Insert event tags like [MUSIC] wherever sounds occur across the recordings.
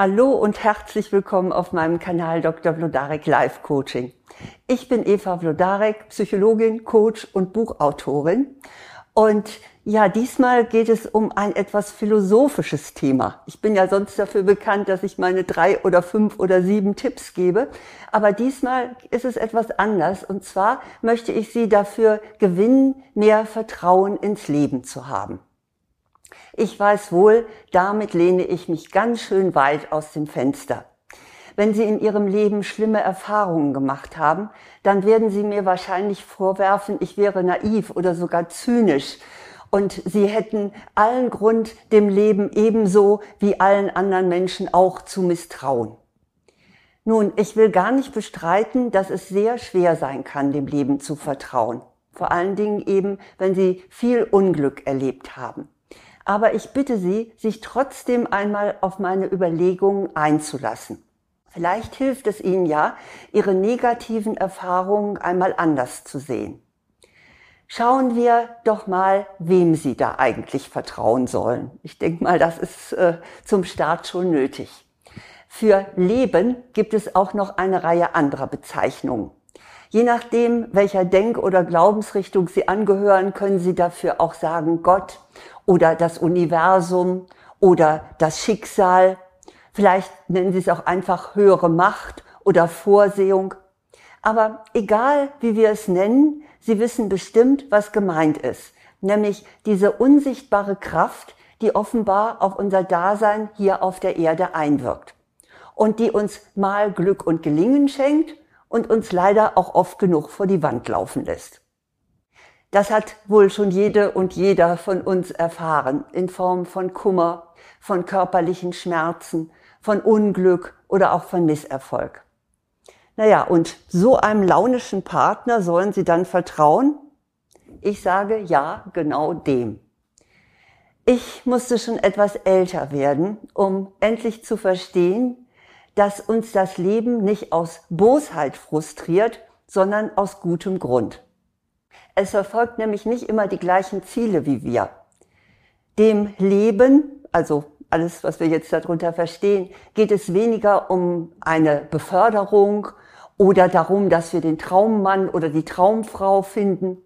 Hallo und herzlich willkommen auf meinem Kanal Dr. Vlodarek Life Coaching. Ich bin Eva Vlodarek, Psychologin, Coach und Buchautorin. Und ja, diesmal geht es um ein etwas philosophisches Thema. Ich bin ja sonst dafür bekannt, dass ich meine drei oder fünf oder sieben Tipps gebe. Aber diesmal ist es etwas anders. Und zwar möchte ich Sie dafür gewinnen, mehr Vertrauen ins Leben zu haben. Ich weiß wohl, damit lehne ich mich ganz schön weit aus dem Fenster. Wenn Sie in Ihrem Leben schlimme Erfahrungen gemacht haben, dann werden Sie mir wahrscheinlich vorwerfen, ich wäre naiv oder sogar zynisch und Sie hätten allen Grund, dem Leben ebenso wie allen anderen Menschen auch zu misstrauen. Nun, ich will gar nicht bestreiten, dass es sehr schwer sein kann, dem Leben zu vertrauen. Vor allen Dingen eben, wenn Sie viel Unglück erlebt haben aber ich bitte Sie, sich trotzdem einmal auf meine Überlegungen einzulassen. Vielleicht hilft es Ihnen ja, Ihre negativen Erfahrungen einmal anders zu sehen. Schauen wir doch mal, wem Sie da eigentlich vertrauen sollen. Ich denke mal, das ist äh, zum Start schon nötig. Für Leben gibt es auch noch eine Reihe anderer Bezeichnungen. Je nachdem, welcher Denk- oder Glaubensrichtung Sie angehören, können Sie dafür auch sagen Gott oder das Universum oder das Schicksal. Vielleicht nennen Sie es auch einfach höhere Macht oder Vorsehung. Aber egal, wie wir es nennen, Sie wissen bestimmt, was gemeint ist. Nämlich diese unsichtbare Kraft, die offenbar auf unser Dasein hier auf der Erde einwirkt. Und die uns mal Glück und Gelingen schenkt und uns leider auch oft genug vor die Wand laufen lässt. Das hat wohl schon jede und jeder von uns erfahren in Form von Kummer, von körperlichen Schmerzen, von Unglück oder auch von Misserfolg. Naja, und so einem launischen Partner sollen Sie dann vertrauen? Ich sage ja, genau dem. Ich musste schon etwas älter werden, um endlich zu verstehen, dass uns das Leben nicht aus Bosheit frustriert, sondern aus gutem Grund. Es verfolgt nämlich nicht immer die gleichen Ziele wie wir. Dem Leben, also alles, was wir jetzt darunter verstehen, geht es weniger um eine Beförderung oder darum, dass wir den Traummann oder die Traumfrau finden.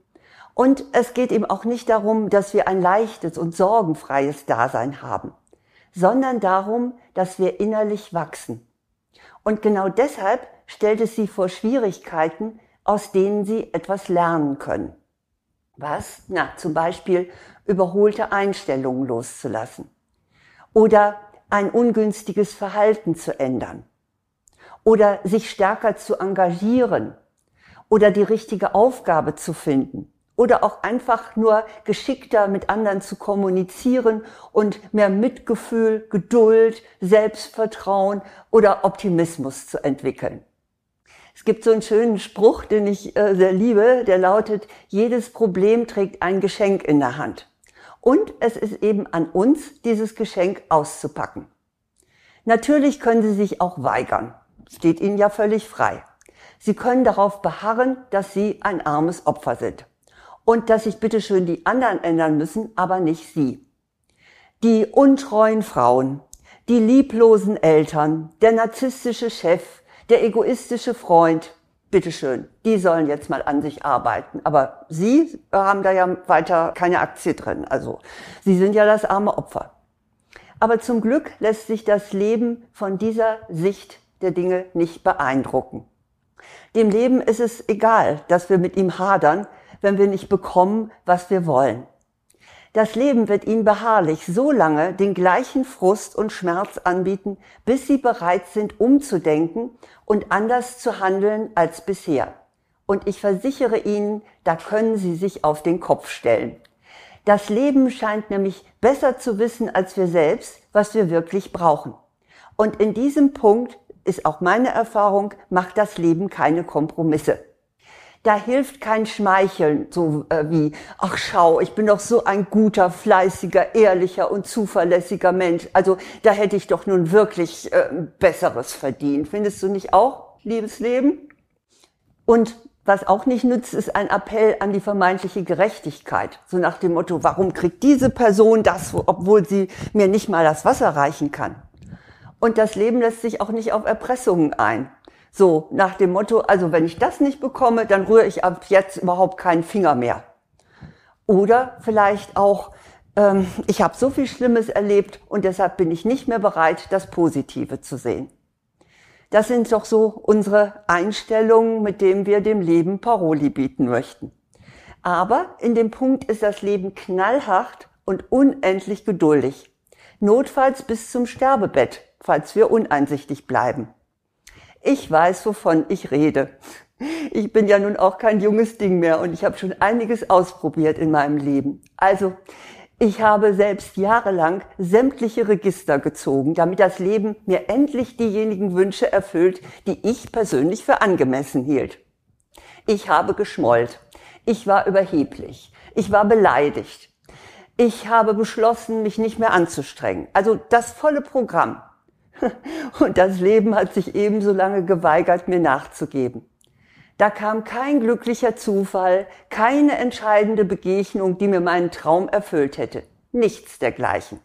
Und es geht eben auch nicht darum, dass wir ein leichtes und sorgenfreies Dasein haben, sondern darum, dass wir innerlich wachsen und genau deshalb stellt es sie vor Schwierigkeiten, aus denen sie etwas lernen können. Was? Na, zum Beispiel überholte Einstellungen loszulassen oder ein ungünstiges Verhalten zu ändern oder sich stärker zu engagieren oder die richtige Aufgabe zu finden oder auch einfach nur geschickter mit anderen zu kommunizieren und mehr Mitgefühl, Geduld, Selbstvertrauen oder Optimismus zu entwickeln. Es gibt so einen schönen Spruch, den ich äh, sehr liebe, der lautet, jedes Problem trägt ein Geschenk in der Hand. Und es ist eben an uns, dieses Geschenk auszupacken. Natürlich können Sie sich auch weigern. Steht Ihnen ja völlig frei. Sie können darauf beharren, dass Sie ein armes Opfer sind und dass sich bitte schön die anderen ändern müssen, aber nicht sie. Die untreuen Frauen, die lieblosen Eltern, der narzisstische Chef, der egoistische Freund, bitteschön, die sollen jetzt mal an sich arbeiten. Aber Sie haben da ja weiter keine Aktie drin. Also Sie sind ja das arme Opfer. Aber zum Glück lässt sich das Leben von dieser Sicht der Dinge nicht beeindrucken. Dem Leben ist es egal, dass wir mit ihm hadern, wenn wir nicht bekommen, was wir wollen. Das Leben wird ihnen beharrlich so lange den gleichen Frust und Schmerz anbieten, bis sie bereit sind, umzudenken und anders zu handeln als bisher. Und ich versichere Ihnen, da können Sie sich auf den Kopf stellen. Das Leben scheint nämlich besser zu wissen als wir selbst, was wir wirklich brauchen. Und in diesem Punkt ist auch meine Erfahrung, macht das Leben keine Kompromisse. Da hilft kein Schmeicheln, so äh, wie, ach schau, ich bin doch so ein guter, fleißiger, ehrlicher und zuverlässiger Mensch. Also da hätte ich doch nun wirklich äh, Besseres verdient. Findest du nicht auch, liebes Leben? Und was auch nicht nützt, ist ein Appell an die vermeintliche Gerechtigkeit. So nach dem Motto, warum kriegt diese Person das, obwohl sie mir nicht mal das Wasser reichen kann? Und das Leben lässt sich auch nicht auf Erpressungen ein. So nach dem Motto, also wenn ich das nicht bekomme, dann rühre ich ab jetzt überhaupt keinen Finger mehr. Oder vielleicht auch, ähm, ich habe so viel Schlimmes erlebt und deshalb bin ich nicht mehr bereit, das Positive zu sehen. Das sind doch so unsere Einstellungen, mit denen wir dem Leben Paroli bieten möchten. Aber in dem Punkt ist das Leben knallhart und unendlich geduldig. Notfalls bis zum Sterbebett, falls wir uneinsichtig bleiben. Ich weiß, wovon ich rede. Ich bin ja nun auch kein junges Ding mehr und ich habe schon einiges ausprobiert in meinem Leben. Also, ich habe selbst jahrelang sämtliche Register gezogen, damit das Leben mir endlich diejenigen Wünsche erfüllt, die ich persönlich für angemessen hielt. Ich habe geschmollt. Ich war überheblich. Ich war beleidigt. Ich habe beschlossen, mich nicht mehr anzustrengen. Also das volle Programm. [LAUGHS] Und das Leben hat sich ebenso lange geweigert, mir nachzugeben. Da kam kein glücklicher Zufall, keine entscheidende Begegnung, die mir meinen Traum erfüllt hätte. Nichts dergleichen.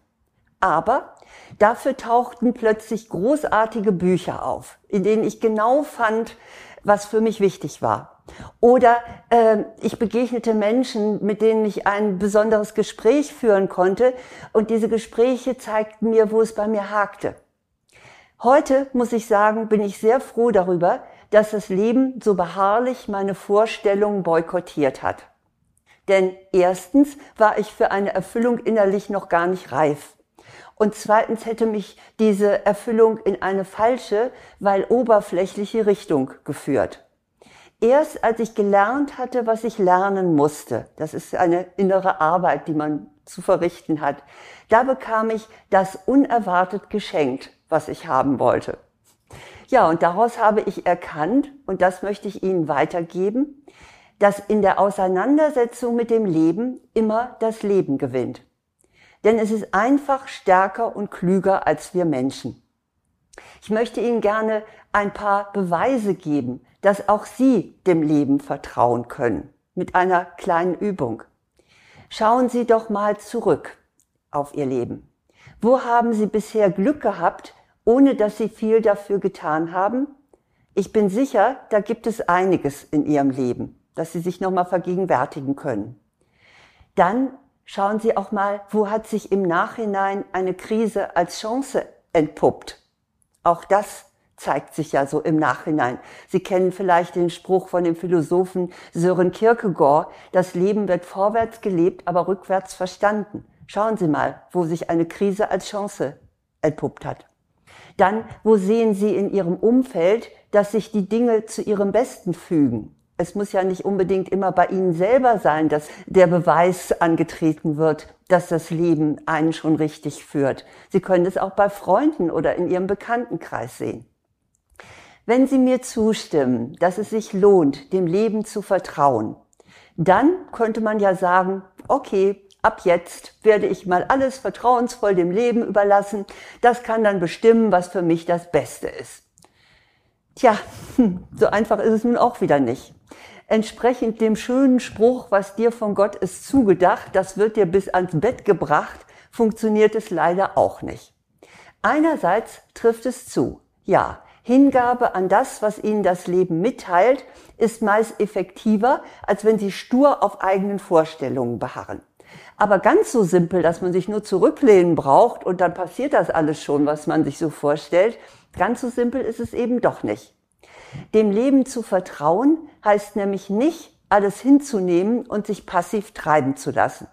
Aber dafür tauchten plötzlich großartige Bücher auf, in denen ich genau fand, was für mich wichtig war. Oder äh, ich begegnete Menschen, mit denen ich ein besonderes Gespräch führen konnte und diese Gespräche zeigten mir, wo es bei mir hakte. Heute, muss ich sagen, bin ich sehr froh darüber, dass das Leben so beharrlich meine Vorstellungen boykottiert hat. Denn erstens war ich für eine Erfüllung innerlich noch gar nicht reif. Und zweitens hätte mich diese Erfüllung in eine falsche, weil oberflächliche Richtung geführt. Erst als ich gelernt hatte, was ich lernen musste, das ist eine innere Arbeit, die man zu verrichten hat, da bekam ich das unerwartet geschenkt, was ich haben wollte. Ja, und daraus habe ich erkannt, und das möchte ich Ihnen weitergeben, dass in der Auseinandersetzung mit dem Leben immer das Leben gewinnt. Denn es ist einfach stärker und klüger als wir Menschen. Ich möchte Ihnen gerne ein paar Beweise geben, dass auch Sie dem Leben vertrauen können, mit einer kleinen Übung. Schauen Sie doch mal zurück auf Ihr Leben. Wo haben Sie bisher Glück gehabt, ohne dass sie viel dafür getan haben? Ich bin sicher, da gibt es einiges in ihrem Leben, das sie sich nochmal vergegenwärtigen können. Dann schauen Sie auch mal, wo hat sich im Nachhinein eine Krise als Chance entpuppt. Auch das zeigt sich ja so im Nachhinein. Sie kennen vielleicht den Spruch von dem Philosophen Sören Kierkegaard, das Leben wird vorwärts gelebt, aber rückwärts verstanden. Schauen Sie mal, wo sich eine Krise als Chance entpuppt hat. Dann, wo sehen Sie in Ihrem Umfeld, dass sich die Dinge zu Ihrem Besten fügen? Es muss ja nicht unbedingt immer bei Ihnen selber sein, dass der Beweis angetreten wird, dass das Leben einen schon richtig führt. Sie können es auch bei Freunden oder in Ihrem Bekanntenkreis sehen. Wenn Sie mir zustimmen, dass es sich lohnt, dem Leben zu vertrauen, dann könnte man ja sagen, okay, ab jetzt werde ich mal alles vertrauensvoll dem Leben überlassen. Das kann dann bestimmen, was für mich das Beste ist. Tja, so einfach ist es nun auch wieder nicht. Entsprechend dem schönen Spruch, was dir von Gott ist zugedacht, das wird dir bis ans Bett gebracht, funktioniert es leider auch nicht. Einerseits trifft es zu. Ja, Hingabe an das, was ihnen das Leben mitteilt, ist meist effektiver, als wenn sie stur auf eigenen Vorstellungen beharren. Aber ganz so simpel, dass man sich nur zurücklehnen braucht und dann passiert das alles schon, was man sich so vorstellt, ganz so simpel ist es eben doch nicht. Dem Leben zu vertrauen heißt nämlich nicht, alles hinzunehmen und sich passiv treiben zu lassen.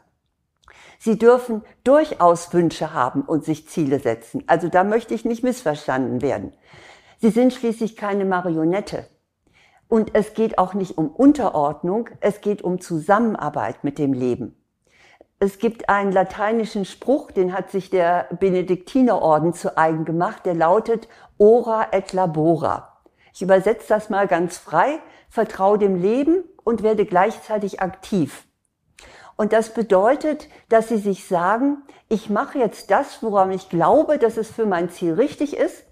Sie dürfen durchaus Wünsche haben und sich Ziele setzen. Also da möchte ich nicht missverstanden werden. Sie sind schließlich keine Marionette. Und es geht auch nicht um Unterordnung, es geht um Zusammenarbeit mit dem Leben. Es gibt einen lateinischen Spruch, den hat sich der Benediktinerorden zu eigen gemacht, der lautet Ora et labora. Ich übersetze das mal ganz frei, vertraue dem Leben und werde gleichzeitig aktiv. Und das bedeutet, dass sie sich sagen, ich mache jetzt das, woran ich glaube, dass es für mein Ziel richtig ist,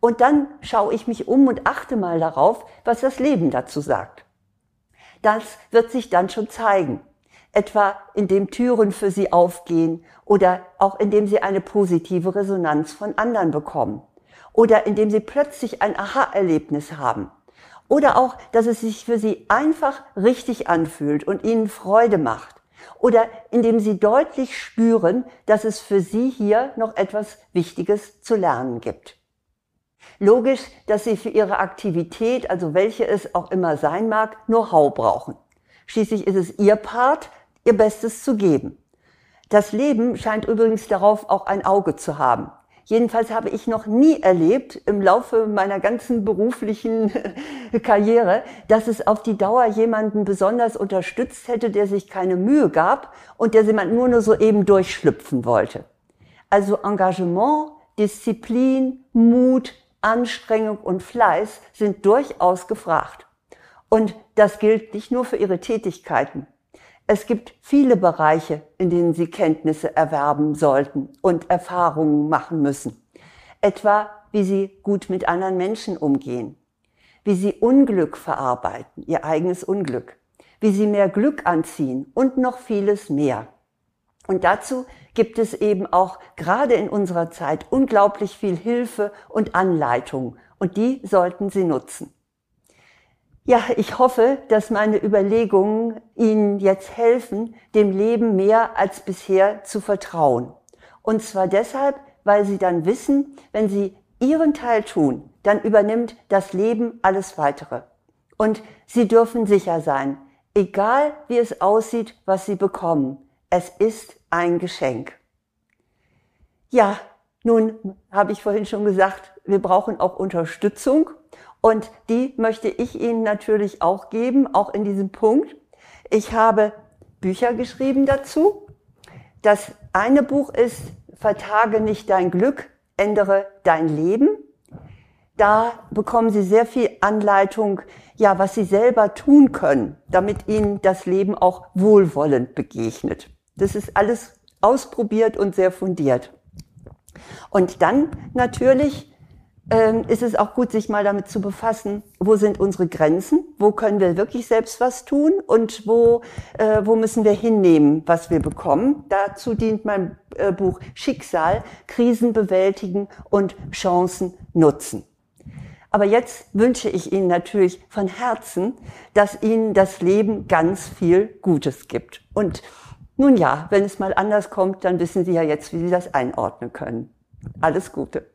und dann schaue ich mich um und achte mal darauf, was das Leben dazu sagt. Das wird sich dann schon zeigen etwa indem Türen für sie aufgehen oder auch indem sie eine positive Resonanz von anderen bekommen. oder indem sie plötzlich ein Aha-Erlebnis haben. Oder auch, dass es sich für sie einfach richtig anfühlt und ihnen Freude macht. Oder indem sie deutlich spüren, dass es für sie hier noch etwas Wichtiges zu lernen gibt. Logisch, dass sie für ihre Aktivität, also welche es auch immer sein mag, Know-how brauchen. Schließlich ist es ihr Part, ihr Bestes zu geben. Das Leben scheint übrigens darauf auch ein Auge zu haben. Jedenfalls habe ich noch nie erlebt im Laufe meiner ganzen beruflichen [LAUGHS] Karriere, dass es auf die Dauer jemanden besonders unterstützt hätte, der sich keine Mühe gab und der jemand nur nur so eben durchschlüpfen wollte. Also Engagement, Disziplin, Mut, Anstrengung und Fleiß sind durchaus gefragt. Und das gilt nicht nur für ihre Tätigkeiten. Es gibt viele Bereiche, in denen Sie Kenntnisse erwerben sollten und Erfahrungen machen müssen. Etwa, wie Sie gut mit anderen Menschen umgehen, wie Sie Unglück verarbeiten, Ihr eigenes Unglück, wie Sie mehr Glück anziehen und noch vieles mehr. Und dazu gibt es eben auch gerade in unserer Zeit unglaublich viel Hilfe und Anleitung und die sollten Sie nutzen. Ja, ich hoffe, dass meine Überlegungen Ihnen jetzt helfen, dem Leben mehr als bisher zu vertrauen. Und zwar deshalb, weil Sie dann wissen, wenn Sie Ihren Teil tun, dann übernimmt das Leben alles weitere. Und Sie dürfen sicher sein, egal wie es aussieht, was Sie bekommen, es ist ein Geschenk. Ja, nun habe ich vorhin schon gesagt, wir brauchen auch Unterstützung und die möchte ich Ihnen natürlich auch geben, auch in diesem Punkt. Ich habe Bücher geschrieben dazu. Das eine Buch ist Vertage nicht dein Glück, ändere dein Leben. Da bekommen Sie sehr viel Anleitung, ja, was Sie selber tun können, damit Ihnen das Leben auch wohlwollend begegnet. Das ist alles ausprobiert und sehr fundiert. Und dann natürlich ähm, ist es auch gut, sich mal damit zu befassen, wo sind unsere Grenzen, wo können wir wirklich selbst was tun und wo, äh, wo müssen wir hinnehmen, was wir bekommen. Dazu dient mein äh, Buch Schicksal, Krisen bewältigen und Chancen nutzen. Aber jetzt wünsche ich Ihnen natürlich von Herzen, dass Ihnen das Leben ganz viel Gutes gibt. Und nun ja, wenn es mal anders kommt, dann wissen Sie ja jetzt, wie Sie das einordnen können. Alles Gute.